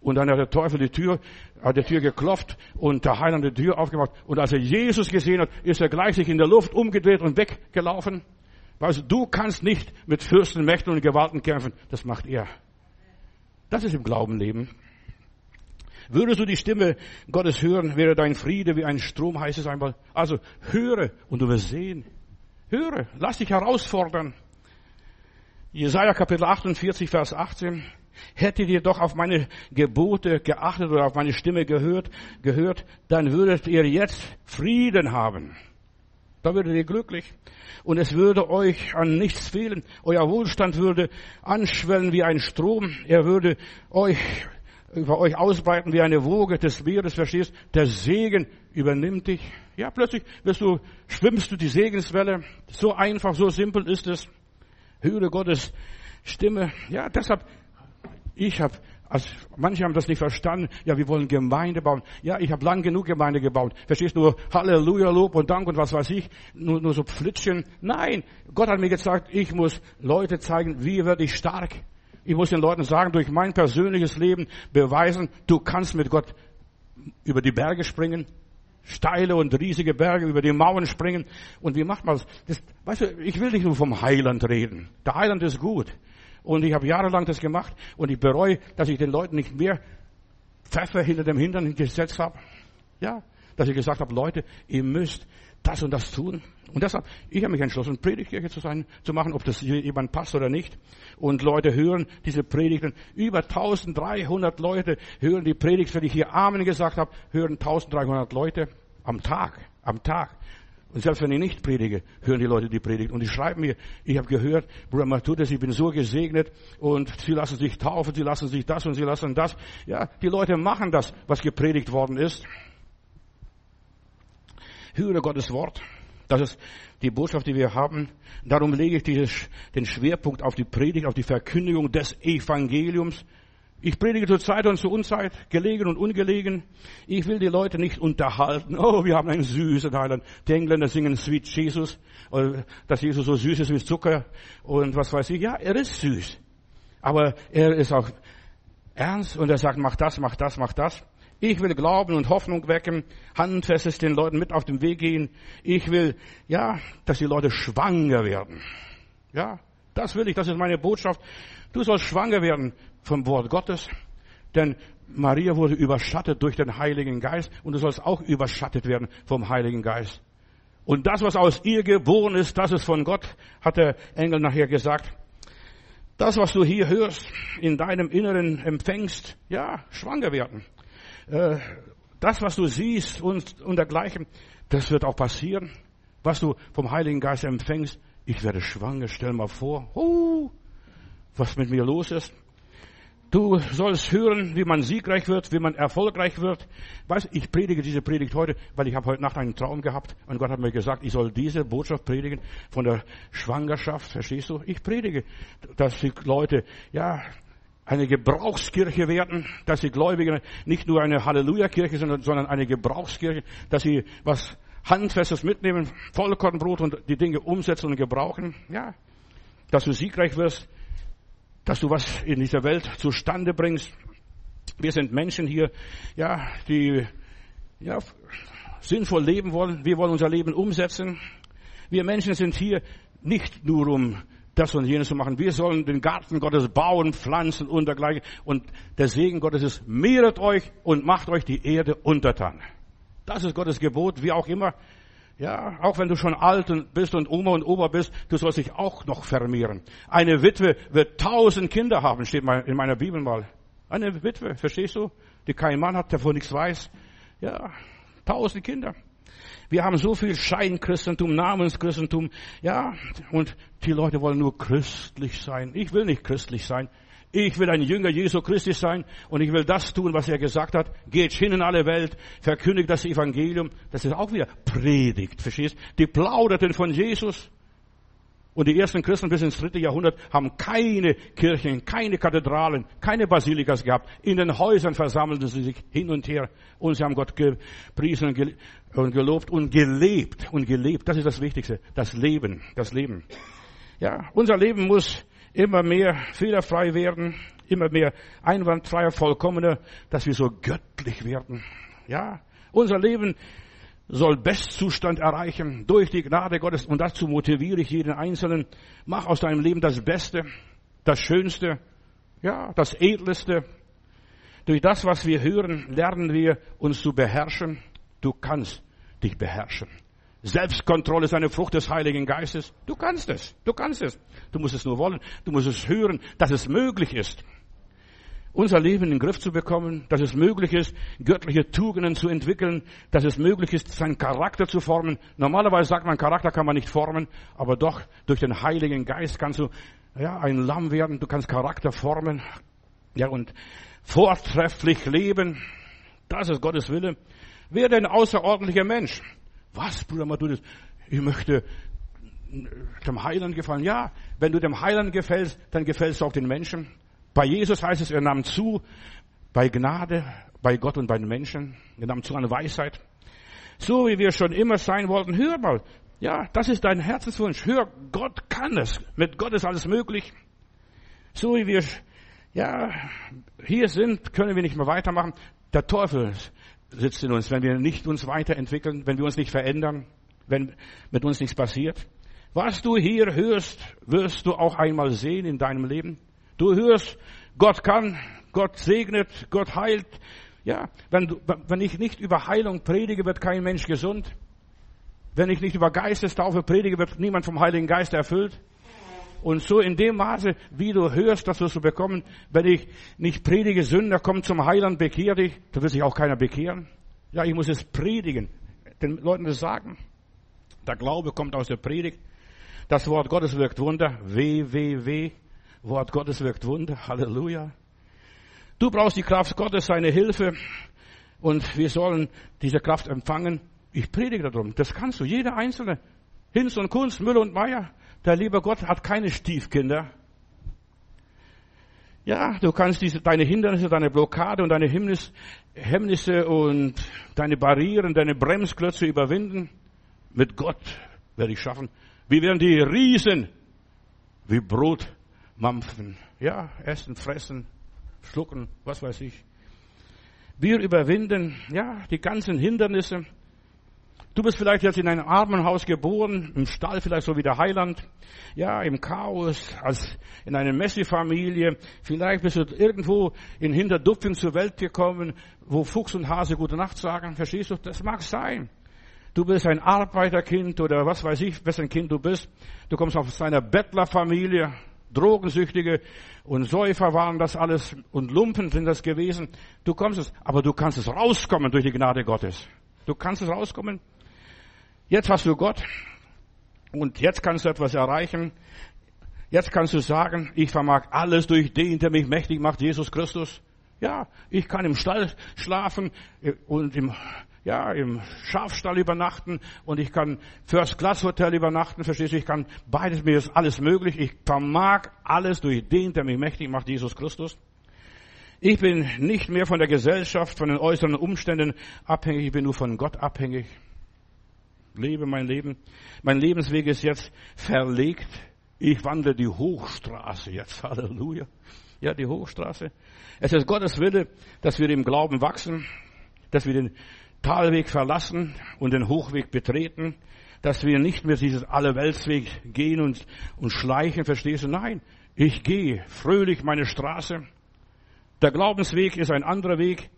Und dann hat der Teufel die Tür, hat die Tür geklopft und der Heiland die Tür aufgemacht. Und als er Jesus gesehen hat, ist er gleich sich in der Luft umgedreht und weggelaufen. Du, du kannst nicht mit Fürsten, Mächten und Gewalten kämpfen. Das macht er. Das ist im Glauben leben. Würdest du die Stimme Gottes hören, wäre dein Friede wie ein Strom, heißt es einmal. Also höre und du wirst sehen. Höre, lass dich herausfordern. Jesaja Kapitel 48, Vers 18. Hättet ihr doch auf meine Gebote geachtet oder auf meine Stimme gehört, gehört, dann würdet ihr jetzt Frieden haben. Da würdet ihr glücklich. Und es würde euch an nichts fehlen. Euer Wohlstand würde anschwellen wie ein Strom. Er würde euch, über euch ausbreiten wie eine Woge des Meeres, verstehst? Der Segen übernimmt dich. Ja, plötzlich wirst du, schwimmst du die Segenswelle. So einfach, so simpel ist es. Höre Gottes Stimme. Ja, deshalb, ich habe also manche haben das nicht verstanden. Ja, wir wollen Gemeinde bauen. Ja, ich habe lang genug Gemeinde gebaut. Verstehst du? Halleluja, Lob und Dank und was weiß ich. Nur, nur so Pflitschen. Nein, Gott hat mir gesagt, ich muss Leute zeigen, wie werde ich stark. Ich muss den Leuten sagen, durch mein persönliches Leben beweisen, du kannst mit Gott über die Berge springen, steile und riesige Berge über die Mauern springen. Und wie macht man das? das? Weißt du, ich will nicht nur vom Heiland reden. Der Heiland ist gut. Und ich habe jahrelang das gemacht und ich bereue, dass ich den Leuten nicht mehr Pfeffer hinter dem Hintern gesetzt habe. Ja, dass ich gesagt habe, Leute, ihr müsst das und das tun. Und deshalb, ich habe mich entschlossen, Predigtkirche zu sein, zu machen, ob das jemand passt oder nicht. Und Leute hören diese Predigten. Über 1300 Leute hören die Predigt, wenn ich hier Amen gesagt habe, hören 1300 Leute am Tag, am Tag. Und selbst wenn ich nicht predige, hören die Leute die Predigt. Und die schreiben mir, ich habe gehört, Bruder Matthäus, ich bin so gesegnet und sie lassen sich taufen, sie lassen sich das und sie lassen das. Ja, die Leute machen das, was gepredigt worden ist. Höre Gottes Wort. Das ist die Botschaft, die wir haben. Darum lege ich dieses, den Schwerpunkt auf die Predigt, auf die Verkündigung des Evangeliums. Ich predige zur Zeit und zur Unzeit, gelegen und ungelegen. Ich will die Leute nicht unterhalten. Oh, wir haben einen süßen Heiland. Die Engländer singen Sweet Jesus, dass Jesus so süß ist wie Zucker und was weiß ich. Ja, er ist süß. Aber er ist auch ernst und er sagt, mach das, mach das, mach das. Ich will Glauben und Hoffnung wecken, handfestes den Leuten mit auf den Weg gehen. Ich will, ja, dass die Leute schwanger werden. Ja, das will ich, das ist meine Botschaft. Du sollst schwanger werden vom Wort Gottes, denn Maria wurde überschattet durch den Heiligen Geist und du sollst auch überschattet werden vom Heiligen Geist. Und das, was aus ihr geboren ist, das ist von Gott, hat der Engel nachher gesagt. Das, was du hier hörst, in deinem Inneren empfängst, ja, schwanger werden. Äh, das, was du siehst und, und dergleichen, das wird auch passieren. Was du vom Heiligen Geist empfängst, ich werde schwanger, stell mal vor, uh, was mit mir los ist. Du sollst hören, wie man siegreich wird, wie man erfolgreich wird. Weißt, ich predige diese Predigt heute, weil ich habe heute Nacht einen Traum gehabt und Gott hat mir gesagt, ich soll diese Botschaft predigen von der Schwangerschaft. Verstehst du? Ich predige, dass die Leute, ja, eine Gebrauchskirche werden, dass die Gläubigen nicht nur eine Halleluja-Kirche sind, sondern eine Gebrauchskirche, dass sie was Handfestes mitnehmen, Vollkornbrot und die Dinge umsetzen und gebrauchen. Ja, dass du siegreich wirst dass du was in dieser Welt zustande bringst. Wir sind Menschen hier, ja, die ja, sinnvoll leben wollen. Wir wollen unser Leben umsetzen. Wir Menschen sind hier nicht nur um das und jenes zu machen. Wir sollen den Garten Gottes bauen, pflanzen und dergleichen. Und der Segen Gottes ist, mehret euch und macht euch die Erde untertan. Das ist Gottes Gebot, wie auch immer. Ja, auch wenn du schon alt bist und Oma und Opa bist, du sollst dich auch noch vermehren. Eine Witwe wird tausend Kinder haben, steht in meiner Bibel mal. Eine Witwe, verstehst du? Die keinen Mann hat, davon nichts weiß. Ja, tausend Kinder. Wir haben so viel Scheinchristentum, Namenschristentum, ja, und die Leute wollen nur christlich sein. Ich will nicht christlich sein. Ich will ein Jünger Jesu Christi sein und ich will das tun, was er gesagt hat. Geht hin in alle Welt, verkündigt das Evangelium. Das ist auch wieder Predigt, verstehst? Die plauderten von Jesus. Und die ersten Christen bis ins dritte Jahrhundert haben keine Kirchen, keine Kathedralen, keine Basilikas gehabt. In den Häusern versammelten sie sich hin und her und sie haben Gott gepriesen und gelobt und gelebt und gelebt. Das ist das Wichtigste. Das Leben, das Leben. Ja, unser Leben muss immer mehr fehlerfrei werden, immer mehr einwandfreier, vollkommener, dass wir so göttlich werden. Ja, unser Leben soll Bestzustand erreichen durch die Gnade Gottes und dazu motiviere ich jeden Einzelnen. Mach aus deinem Leben das Beste, das Schönste, ja, das Edleste. Durch das, was wir hören, lernen wir uns zu beherrschen. Du kannst dich beherrschen. Selbstkontrolle ist eine Frucht des Heiligen Geistes. Du kannst es. Du kannst es. Du musst es nur wollen. Du musst es hören, dass es möglich ist. unser Leben in den Griff zu bekommen, dass es möglich ist, göttliche Tugenden zu entwickeln, dass es möglich ist, seinen Charakter zu formen. Normalerweise sagt man, Charakter kann man nicht formen, aber doch durch den Heiligen Geist kannst du ja, ein Lamm werden, du kannst Charakter formen, ja, und vortrefflich leben. Das ist Gottes Wille. Werde ein außerordentlicher Mensch. Was, Bruder Matthäus? Ich möchte dem Heiland gefallen. Ja, wenn du dem Heiland gefällst, dann gefällst du auch den Menschen. Bei Jesus heißt es, er nahm zu, bei Gnade, bei Gott und bei den Menschen. Er nahm zu an Weisheit. So wie wir schon immer sein wollten, hör mal. Ja, das ist dein Herzenswunsch. Hör, Gott kann es. Mit Gott ist alles möglich. So wie wir, ja, hier sind, können wir nicht mehr weitermachen. Der Teufel sitzt in uns, wenn wir nicht uns weiterentwickeln, wenn wir uns nicht verändern, wenn mit uns nichts passiert. Was du hier hörst, wirst du auch einmal sehen in deinem Leben. Du hörst, Gott kann, Gott segnet, Gott heilt. Ja, wenn, du, wenn ich nicht über Heilung predige, wird kein Mensch gesund. Wenn ich nicht über Geistestaufe predige, wird niemand vom Heiligen Geist erfüllt. Und so in dem Maße, wie du hörst, das wirst du bekommen. Wenn ich nicht predige, Sünder, komm zum Heiland, bekehr dich, dann wird sich auch keiner bekehren. Ja, ich muss es predigen, den Leuten das sagen. Der Glaube kommt aus der Predigt. Das Wort Gottes wirkt Wunder. W, W, W. Wort Gottes wirkt Wunder. Halleluja. Du brauchst die Kraft Gottes, seine Hilfe. Und wir sollen diese Kraft empfangen. Ich predige darum. Das kannst du. Jeder Einzelne. Hinz und Kunst, Müller und Meier. Der liebe Gott hat keine Stiefkinder. Ja, du kannst diese, deine Hindernisse, deine Blockade und deine Hemmnis, Hemmnisse und deine Barrieren, deine Bremsklötze überwinden. Mit Gott werde ich schaffen. Wir werden die Riesen wie Brot mampfen. Ja, essen, fressen, schlucken, was weiß ich. Wir überwinden, ja, die ganzen Hindernisse. Du bist vielleicht jetzt in einem Armenhaus geboren, im Stall vielleicht so wie der Heiland, ja, im Chaos, als in einer Messi-Familie. Vielleicht bist du irgendwo in Hinterdupfing zur Welt gekommen, wo Fuchs und Hase gute Nacht sagen. Verstehst du? Das mag sein. Du bist ein Arbeiterkind oder was weiß ich, wessen Kind du bist. Du kommst aus einer Bettlerfamilie, Drogensüchtige und Säufer waren das alles und Lumpen sind das gewesen. Du kommst es, aber du kannst es rauskommen durch die Gnade Gottes. Du kannst es rauskommen. Jetzt hast du Gott und jetzt kannst du etwas erreichen. Jetzt kannst du sagen, ich vermag alles durch den, der mich mächtig macht, Jesus Christus. Ja, ich kann im Stall schlafen und im ja, im Schafstall übernachten und ich kann First Class Hotel übernachten, verstehst du? Ich kann beides, mir ist alles möglich. Ich vermag alles durch den, der mich mächtig macht, Jesus Christus. Ich bin nicht mehr von der Gesellschaft, von den äußeren Umständen abhängig, ich bin nur von Gott abhängig. Lebe mein Leben. Mein Lebensweg ist jetzt verlegt. Ich wandle die Hochstraße jetzt. Halleluja. Ja, die Hochstraße. Es ist Gottes Wille, dass wir im Glauben wachsen, dass wir den Talweg verlassen und den Hochweg betreten, dass wir nicht mehr dieses Allerweltsweg gehen und, und schleichen, verstehst du? Nein, ich gehe fröhlich meine Straße. Der Glaubensweg ist ein anderer Weg.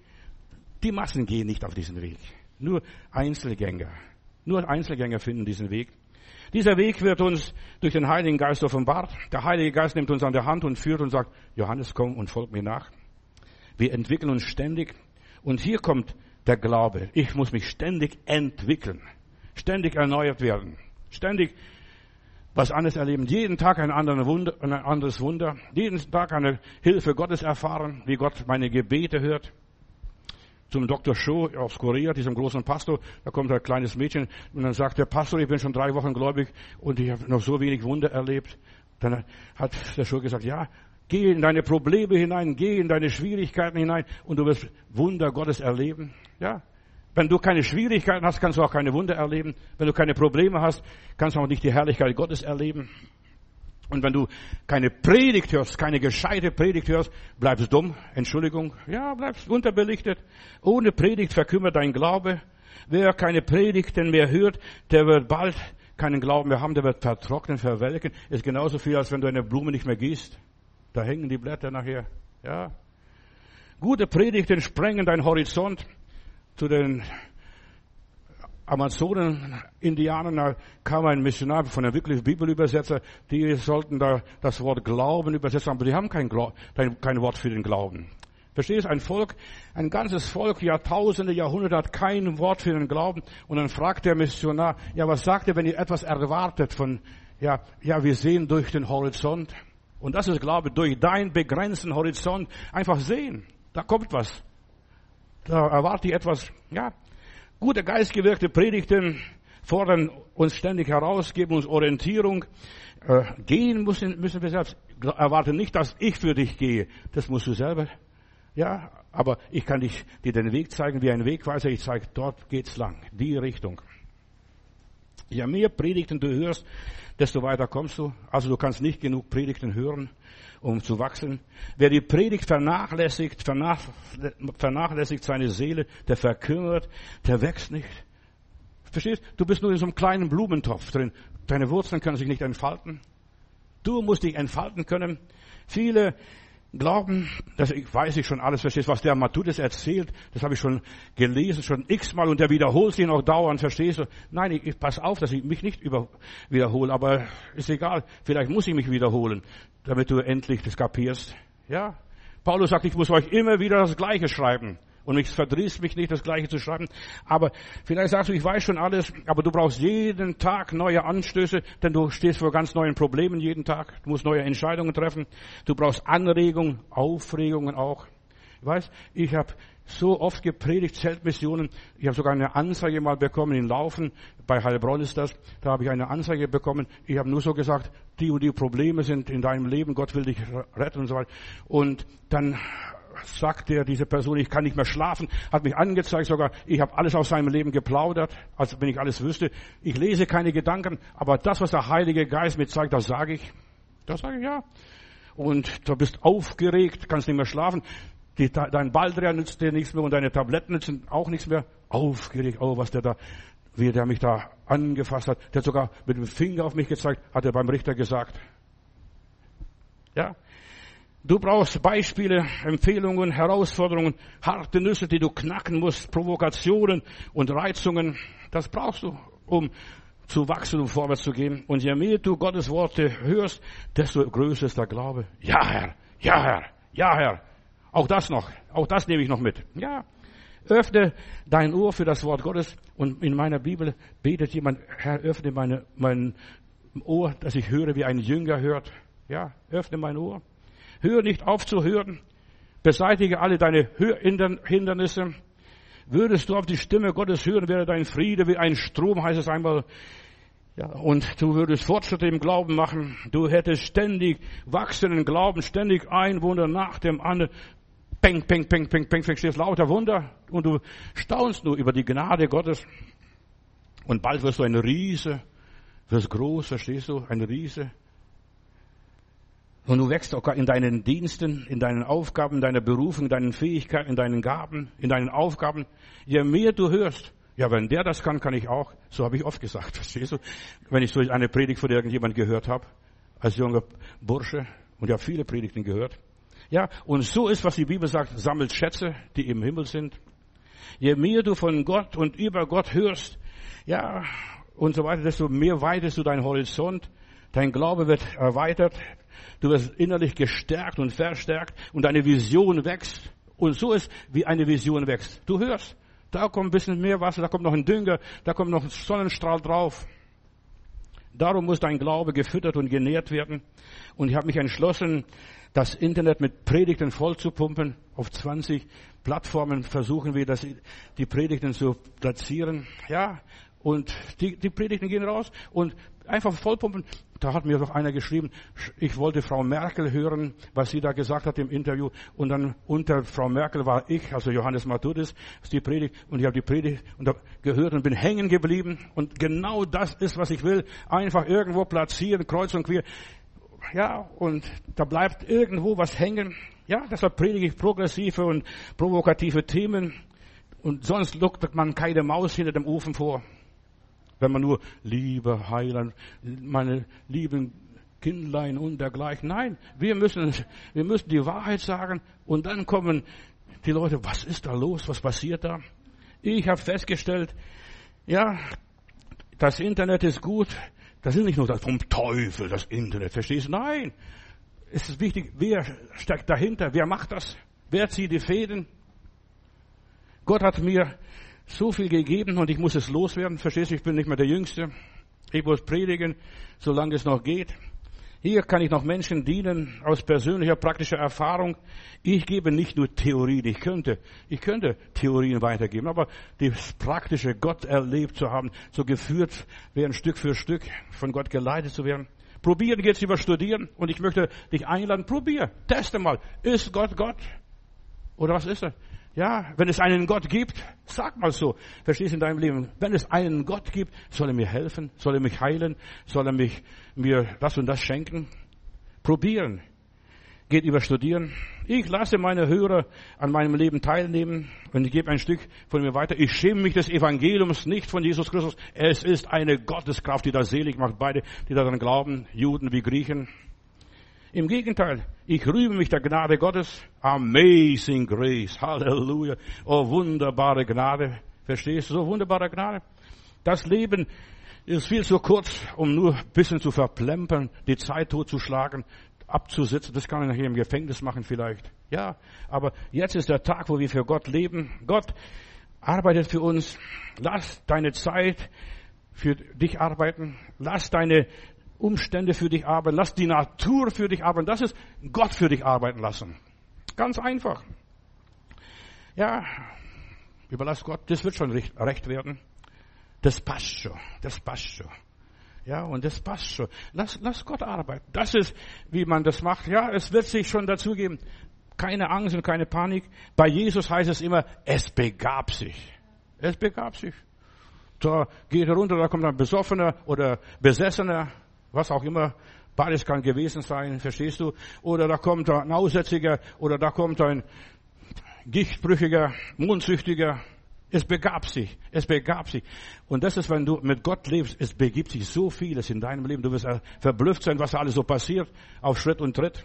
Die Massen gehen nicht auf diesen Weg. Nur Einzelgänger. Nur Einzelgänger finden diesen Weg. Dieser Weg wird uns durch den Heiligen Geist offenbart. Der Heilige Geist nimmt uns an der Hand und führt und sagt, Johannes, komm und folg mir nach. Wir entwickeln uns ständig. Und hier kommt der Glaube. Ich muss mich ständig entwickeln, ständig erneuert werden, ständig was anderes erleben, jeden Tag ein, ein anderes Wunder, jeden Tag eine Hilfe Gottes erfahren, wie Gott meine Gebete hört. Zum Dr. Show aus Korea, diesem großen Pastor, da kommt ein kleines Mädchen und dann sagt der Pastor, ich bin schon drei Wochen gläubig und ich habe noch so wenig Wunder erlebt. Dann hat der Show gesagt, ja, Geh in deine Probleme hinein, geh in deine Schwierigkeiten hinein und du wirst Wunder Gottes erleben. Ja? Wenn du keine Schwierigkeiten hast, kannst du auch keine Wunder erleben. Wenn du keine Probleme hast, kannst du auch nicht die Herrlichkeit Gottes erleben. Und wenn du keine Predigt hörst, keine gescheite Predigt hörst, bleibst dumm. Entschuldigung. Ja, bleibst unterbelichtet. Ohne Predigt verkümmert dein Glaube. Wer keine Predigten mehr hört, der wird bald keinen Glauben mehr haben, der wird vertrocknen, verwelken. Ist genauso viel, als wenn du eine Blume nicht mehr gießt. Da hängen die Blätter nachher. Ja. Gute Predigten sprengen deinen Horizont zu den Amazonen, Indianern, da kam ein Missionar von einem wirklichen Bibelübersetzer, die sollten da das Wort Glauben übersetzen, aber die haben kein, kein, kein Wort für den Glauben. Verstehst du? Ein Volk, ein ganzes Volk, Jahrtausende, Jahrhunderte hat kein Wort für den Glauben. Und dann fragt der Missionar, ja, was sagt er, wenn ihr etwas erwartet von, ja, ja, wir sehen durch den Horizont. Und das ist Glaube, durch deinen begrenzten Horizont einfach sehen. Da kommt was. Da erwarte ich etwas, ja. Gute geistgewirkte Predigten fordern uns ständig heraus, geben uns Orientierung. Äh, gehen müssen, müssen wir selbst. Erwarte nicht, dass ich für dich gehe. Das musst du selber ja, aber ich kann dich, dir den Weg zeigen wie ein Wegweiser. Ich zeige, dort geht's lang. Die Richtung. Je mehr Predigten du hörst, desto weiter kommst du. Also du kannst nicht genug Predigten hören, um zu wachsen. Wer die Predigt vernachlässigt, vernachlässigt seine Seele, der verkümmert, der wächst nicht. Verstehst? Du bist nur in so einem kleinen Blumentopf drin. Deine Wurzeln können sich nicht entfalten. Du musst dich entfalten können. Viele Glauben, das weiß ich schon alles, verstehst, was der Matthäus erzählt, das habe ich schon gelesen, schon x-mal und der wiederholt sich noch dauernd, verstehst du? Nein, ich, ich pass auf, dass ich mich nicht über, wiederhole, aber ist egal, vielleicht muss ich mich wiederholen, damit du endlich das kapierst. Ja? Paulus sagt, ich muss euch immer wieder das Gleiche schreiben. Und mich verdrießt mich nicht, das Gleiche zu schreiben. Aber vielleicht sagst du, ich weiß schon alles, aber du brauchst jeden Tag neue Anstöße, denn du stehst vor ganz neuen Problemen jeden Tag. Du musst neue Entscheidungen treffen. Du brauchst Anregungen, Aufregungen auch. Ich weiß, ich habe so oft gepredigt, Zeltmissionen. Ich habe sogar eine Anzeige mal bekommen in Laufen. Bei Heilbronn ist das. Da habe ich eine Anzeige bekommen. Ich habe nur so gesagt, die und die Probleme sind in deinem Leben. Gott will dich retten und so weiter. Und dann sagt er, diese Person, ich kann nicht mehr schlafen, hat mich angezeigt sogar, ich habe alles aus seinem Leben geplaudert, als wenn ich alles wüsste. Ich lese keine Gedanken, aber das, was der Heilige Geist mir zeigt, das sage ich. Das sage ich ja. Und du bist aufgeregt, kannst nicht mehr schlafen. Die, dein Baldrian nützt dir nichts mehr und deine Tabletten nützen auch nichts mehr. Aufgeregt, oh, was der da, wie der mich da angefasst hat. Der hat sogar mit dem Finger auf mich gezeigt, hat er beim Richter gesagt. Ja, Du brauchst Beispiele, Empfehlungen, Herausforderungen, harte Nüsse, die du knacken musst, Provokationen und Reizungen. Das brauchst du, um zu wachsen und vorwärts zu gehen. Und je mehr du Gottes Worte hörst, desto größer ist der Glaube. Ja, Herr, ja, Herr, ja, Herr. Auch das noch, auch das nehme ich noch mit. Ja. Öffne dein Ohr für das Wort Gottes. Und in meiner Bibel betet jemand, Herr, öffne meine, mein Ohr, dass ich höre, wie ein Jünger hört. Ja, öffne mein Ohr. Hör nicht auf zu hören. Beseitige alle deine Hindernisse. Würdest du auf die Stimme Gottes hören, wäre dein Friede wie ein Strom, heißt es einmal. Ja, und du würdest Fortschritte im Glauben machen. Du hättest ständig wachsenden Glauben, ständig ein Wunder nach dem anderen. Peng, peng, peng, peng, peng, verstehst lauter Wunder. Und du staunst nur über die Gnade Gottes. Und bald wirst du ein Riese, wirst groß, verstehst du, ein Riese. Und du wächst auch in deinen Diensten, in deinen Aufgaben, in deiner Berufung, in deinen Fähigkeiten, in deinen Gaben, in deinen Aufgaben. Je mehr du hörst, ja, wenn der das kann, kann ich auch. So habe ich oft gesagt, verstehst du? Wenn ich so eine Predigt von irgendjemand gehört habe, als junger Bursche, und ich habe viele Predigten gehört. Ja, und so ist, was die Bibel sagt, sammelt Schätze, die im Himmel sind. Je mehr du von Gott und über Gott hörst, ja, und so weiter, desto mehr weitest du deinen Horizont. Dein Glaube wird erweitert, Du wirst innerlich gestärkt und verstärkt und deine Vision wächst. Und so ist, wie eine Vision wächst. Du hörst, da kommt ein bisschen mehr Wasser, da kommt noch ein Dünger, da kommt noch ein Sonnenstrahl drauf. Darum muss dein Glaube gefüttert und genährt werden. Und ich habe mich entschlossen, das Internet mit Predigten vollzupumpen. Auf 20 Plattformen versuchen wir, das, die Predigten zu platzieren. Ja, und die, die Predigten gehen raus und einfach vollpumpen. Da hat mir doch einer geschrieben, ich wollte Frau Merkel hören, was sie da gesagt hat im Interview. Und dann unter Frau Merkel war ich, also Johannes Matthäus, ist die Predigt. Und ich habe die Predigt gehört und bin hängen geblieben. Und genau das ist, was ich will. Einfach irgendwo platzieren, kreuz und quer. Ja, und da bleibt irgendwo was hängen. Ja, deshalb predige ich progressive und provokative Themen. Und sonst lockt man keine Maus hinter dem Ofen vor wenn man nur Liebe, Heiland, meine lieben Kindlein und dergleichen. Nein, wir müssen, wir müssen die Wahrheit sagen und dann kommen die Leute, was ist da los, was passiert da? Ich habe festgestellt, ja, das Internet ist gut, das ist nicht nur das vom Teufel, das Internet, verstehst du? Nein, es ist wichtig, wer steckt dahinter, wer macht das? Wer zieht die Fäden? Gott hat mir so viel gegeben und ich muss es loswerden. Verstehst du, ich bin nicht mehr der Jüngste. Ich muss predigen, solange es noch geht. Hier kann ich noch Menschen dienen aus persönlicher, praktischer Erfahrung. Ich gebe nicht nur Theorien. Ich könnte, ich könnte Theorien weitergeben, aber das praktische Gott erlebt zu haben, so geführt werden, Stück für Stück von Gott geleitet zu werden. Probieren geht's über Studieren und ich möchte dich einladen, probier, teste mal. Ist Gott Gott? Oder was ist er? Ja, wenn es einen Gott gibt, sag mal so, verstehst in deinem Leben, wenn es einen Gott gibt, soll er mir helfen, soll er mich heilen, soll er mich, mir das und das schenken? Probieren. Geht über Studieren. Ich lasse meine Hörer an meinem Leben teilnehmen und ich gebe ein Stück von mir weiter. Ich schäme mich des Evangeliums nicht von Jesus Christus. Es ist eine Gotteskraft, die da selig macht, beide, die daran glauben, Juden wie Griechen. Im Gegenteil, ich rühme mich der Gnade Gottes. Amazing Grace. Halleluja. Oh, wunderbare Gnade. Verstehst du? So wunderbare Gnade. Das Leben ist viel zu kurz, um nur ein bisschen zu verplempern, die Zeit totzuschlagen, abzusitzen. Das kann man nachher im Gefängnis machen vielleicht. Ja, aber jetzt ist der Tag, wo wir für Gott leben. Gott arbeitet für uns. Lass deine Zeit für dich arbeiten. Lass deine Umstände für dich arbeiten, lass die Natur für dich arbeiten. Das ist Gott für dich arbeiten lassen. Ganz einfach. Ja, überlass Gott, das wird schon recht werden. Das passt schon, das passt schon. Ja, und das passt schon. Lass, lass Gott arbeiten. Das ist, wie man das macht. Ja, es wird sich schon dazugeben. Keine Angst und keine Panik. Bei Jesus heißt es immer, es begab sich. Es begab sich. Da geht er runter, da kommt ein Besoffener oder Besessener was auch immer, beides kann gewesen sein, verstehst du? Oder da kommt ein Aussätziger, oder da kommt ein Gichtbrüchiger, Mondsüchtiger. Es begab sich, es begab sich. Und das ist, wenn du mit Gott lebst, es begibt sich so vieles in deinem Leben. Du wirst verblüfft sein, was alles so passiert, auf Schritt und Tritt.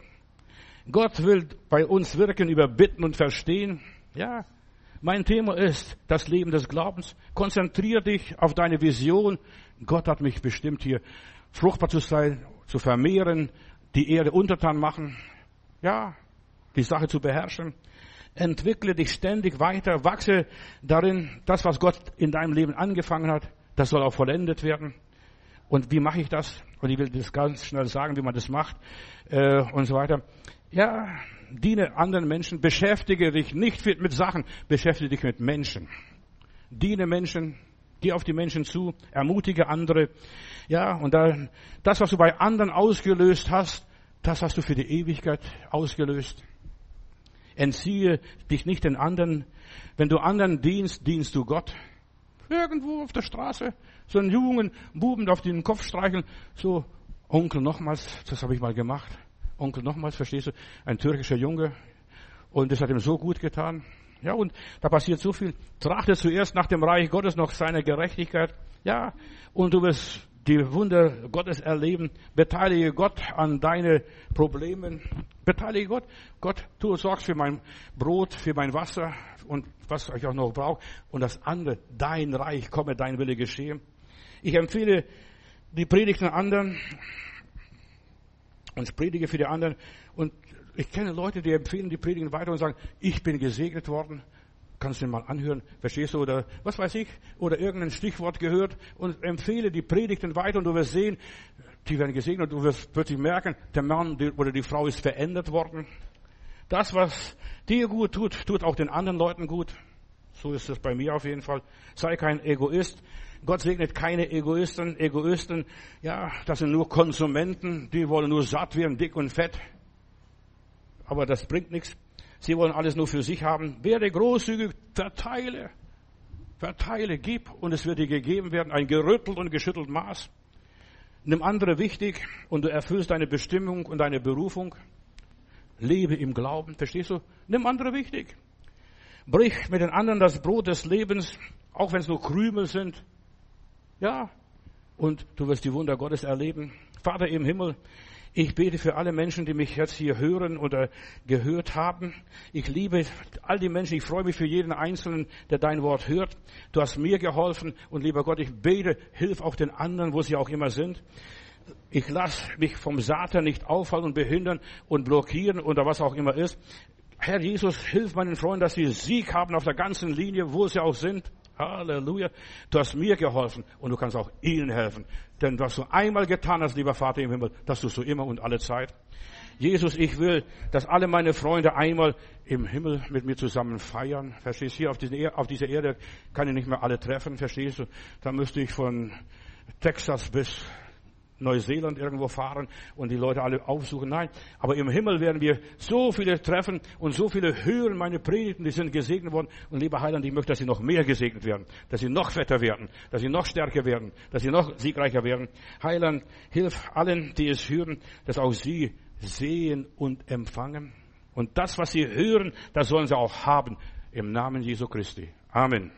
Gott will bei uns wirken über Bitten und Verstehen. Ja, mein Thema ist das Leben des Glaubens. Konzentrier dich auf deine Vision. Gott hat mich bestimmt hier fruchtbar zu sein, zu vermehren, die Erde untertan machen, ja, die Sache zu beherrschen. Entwickle dich ständig weiter, wachse darin, das, was Gott in deinem Leben angefangen hat, das soll auch vollendet werden. Und wie mache ich das? Und ich will das ganz schnell sagen, wie man das macht äh, und so weiter. Ja, diene anderen Menschen, beschäftige dich nicht mit Sachen, beschäftige dich mit Menschen. Diene Menschen, Geh auf die Menschen zu, ermutige andere. Ja, und dann, das, was du bei anderen ausgelöst hast, das hast du für die Ewigkeit ausgelöst. Entziehe dich nicht den anderen. Wenn du anderen dienst, dienst du Gott. Irgendwo auf der Straße, so einen jungen Buben auf den Kopf streicheln, so, Onkel nochmals, das habe ich mal gemacht. Onkel nochmals, verstehst du? Ein türkischer Junge. Und das hat ihm so gut getan. Ja, und da passiert so viel. Trachte zuerst nach dem Reich Gottes noch seine Gerechtigkeit. Ja, und du wirst die Wunder Gottes erleben. Beteilige Gott an deine Problemen. Beteilige Gott. Gott, du sorgst für mein Brot, für mein Wasser und was ich auch noch brauche. Und das andere, dein Reich komme, dein Wille geschehe. Ich empfehle die Predigten anderen und predige für die anderen und ich kenne Leute, die empfehlen die Predigen weiter und sagen, ich bin gesegnet worden. Kannst du den mal anhören? Verstehst du? Oder was weiß ich? Oder irgendein Stichwort gehört und empfehle die Predigten weiter und du wirst sehen, die werden gesegnet und du wirst plötzlich merken, der Mann oder die Frau ist verändert worden. Das, was dir gut tut, tut auch den anderen Leuten gut. So ist es bei mir auf jeden Fall. Sei kein Egoist. Gott segnet keine Egoisten. Egoisten, ja, das sind nur Konsumenten, die wollen nur satt werden, dick und fett aber das bringt nichts. Sie wollen alles nur für sich haben. Werde großzügig, verteile. Verteile, gib und es wird dir gegeben werden, ein gerüttelt und geschüttelt Maß. Nimm andere wichtig und du erfüllst deine Bestimmung und deine Berufung. Lebe im Glauben, verstehst du? Nimm andere wichtig. Brich mit den anderen das Brot des Lebens, auch wenn es nur Krümel sind. Ja, und du wirst die Wunder Gottes erleben. Vater im Himmel, ich bete für alle Menschen, die mich jetzt hier hören oder gehört haben. Ich liebe all die Menschen. Ich freue mich für jeden Einzelnen, der dein Wort hört. Du hast mir geholfen und lieber Gott, ich bete, hilf auch den anderen, wo sie auch immer sind. Ich lasse mich vom Satan nicht aufhalten und behindern und blockieren oder was auch immer ist. Herr Jesus, hilf meinen Freunden, dass sie Sieg haben auf der ganzen Linie, wo sie auch sind. Halleluja. Du hast mir geholfen und du kannst auch ihnen helfen. Denn was du einmal getan hast, lieber Vater im Himmel, das tust du immer und alle Zeit. Jesus, ich will, dass alle meine Freunde einmal im Himmel mit mir zusammen feiern. Verstehst du? Hier auf, diesen, auf dieser Erde kann ich nicht mehr alle treffen. Verstehst du? Da müsste ich von Texas bis Neuseeland irgendwo fahren und die Leute alle aufsuchen. Nein, aber im Himmel werden wir so viele treffen und so viele hören meine Predigten, die sind gesegnet worden. Und lieber Heiland, ich möchte, dass sie noch mehr gesegnet werden, dass sie noch fetter werden, dass sie noch stärker werden, dass sie noch siegreicher werden. Heiland, hilf allen, die es hören, dass auch sie sehen und empfangen. Und das, was sie hören, das sollen sie auch haben. Im Namen Jesu Christi. Amen.